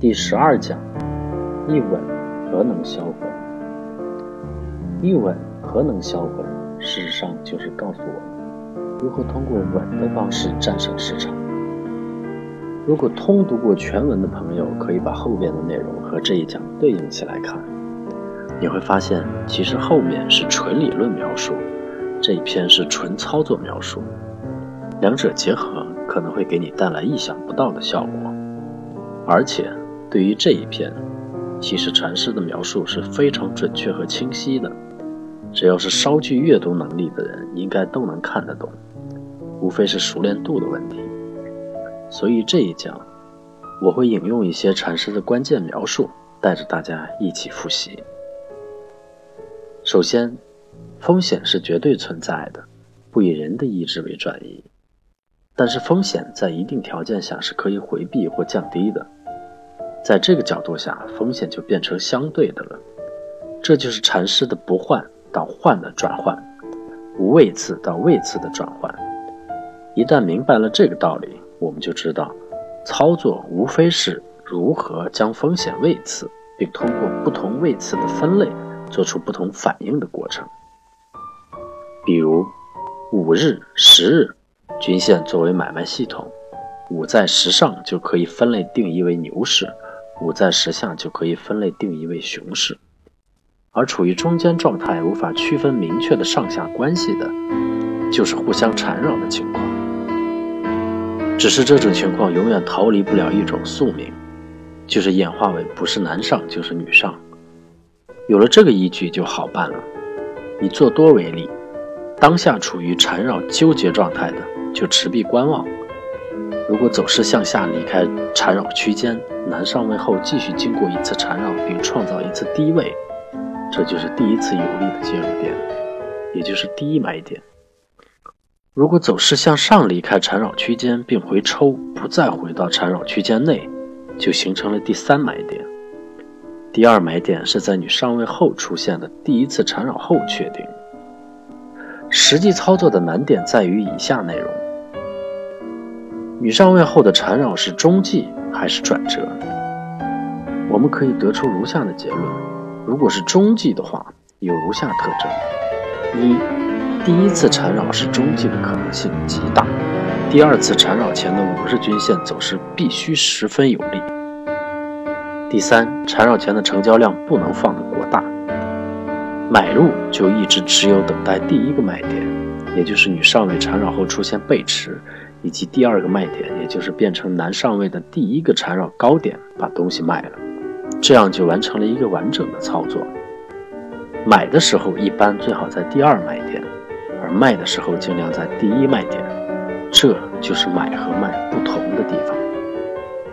第十二讲：一吻何能销魂？一吻何能销魂？事实上就是告诉我们如何通过吻的方式战胜市场。如果通读过全文的朋友，可以把后边的内容和这一讲对应起来看，你会发现，其实后面是纯理论描述，这一篇是纯操作描述，两者结合可能会给你带来意想不到的效果。而且，对于这一篇，其实禅师的描述是非常准确和清晰的，只要是稍具阅读能力的人，应该都能看得懂，无非是熟练度的问题。所以这一讲，我会引用一些禅师的关键描述，带着大家一起复习。首先，风险是绝对存在的，不以人的意志为转移。但是风险在一定条件下是可以回避或降低的。在这个角度下，风险就变成相对的了。这就是禅师的不换到换的转换，无位次到位次的转换。一旦明白了这个道理，我们就知道，操作无非是如何将风险位次，并通过不同位次的分类，做出不同反应的过程。比如，五日、十日均线作为买卖系统，五在十上就可以分类定义为牛市，五在十下就可以分类定义为熊市。而处于中间状态，无法区分明确的上下关系的，就是互相缠绕的情况。只是这种情况永远逃离不了一种宿命，就是演化为不是男上就是女上。有了这个依据就好办了。以做多为例，当下处于缠绕纠结状态的，就持币观望。如果走势向下离开缠绕区间，男上位后继续经过一次缠绕，并创造一次低位，这就是第一次有力的介入点，也就是第一买点。如果走势向上离开缠绕区间并回抽，不再回到缠绕区间内，就形成了第三买点。第二买点是在你上位后出现的第一次缠绕后确定。实际操作的难点在于以下内容：女上位后的缠绕是中继还是转折？我们可以得出如下的结论：如果是中继的话，有如下特征：一。第一次缠绕是中继的可能性极大，第二次缠绕前的五日均线走势必须十分有利。第三，缠绕前的成交量不能放得过大，买入就一直持有，等待第一个卖点，也就是女上位缠绕后出现背驰，以及第二个卖点，也就是变成难上位的第一个缠绕高点，把东西卖了，这样就完成了一个完整的操作。买的时候一般最好在第二卖点。而卖的时候尽量在第一卖点，这就是买和卖不同的地方。